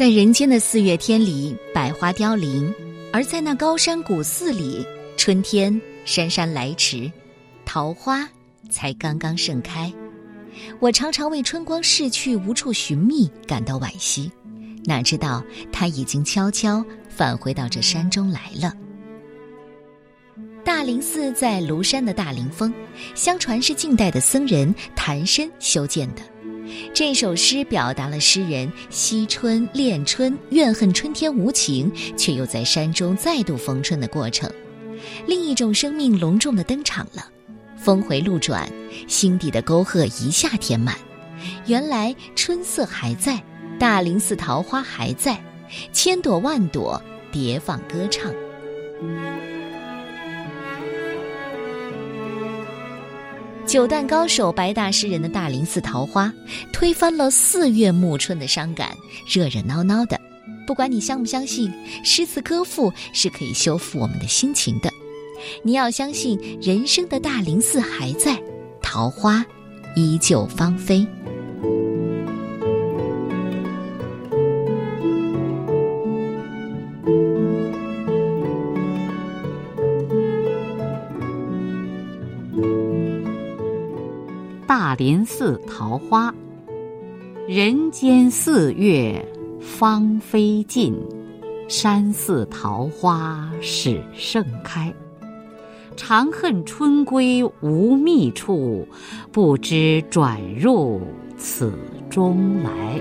在人间的四月天里，百花凋零；而在那高山古寺里，春天姗姗来迟，桃花才刚刚盛开。我常常为春光逝去、无处寻觅感到惋惜，哪知道它已经悄悄返回到这山中来了。大林寺在庐山的大林峰，相传是近代的僧人谭参修建的。这首诗表达了诗人惜春恋春、怨恨春天无情，却又在山中再度逢春的过程。另一种生命隆重的登场了，峰回路转，心底的沟壑一下填满。原来春色还在，大林寺桃花还在，千朵万朵叠放歌唱。九段高手白大诗人的大林寺桃花，推翻了四月暮春的伤感，热热闹闹的。不管你相不相信，诗词歌赋是可以修复我们的心情的。你要相信，人生的大林寺还在，桃花依旧芳菲。大林寺桃花，人间四月芳菲尽，山寺桃花始盛开。长恨春归无觅处，不知转入此中来。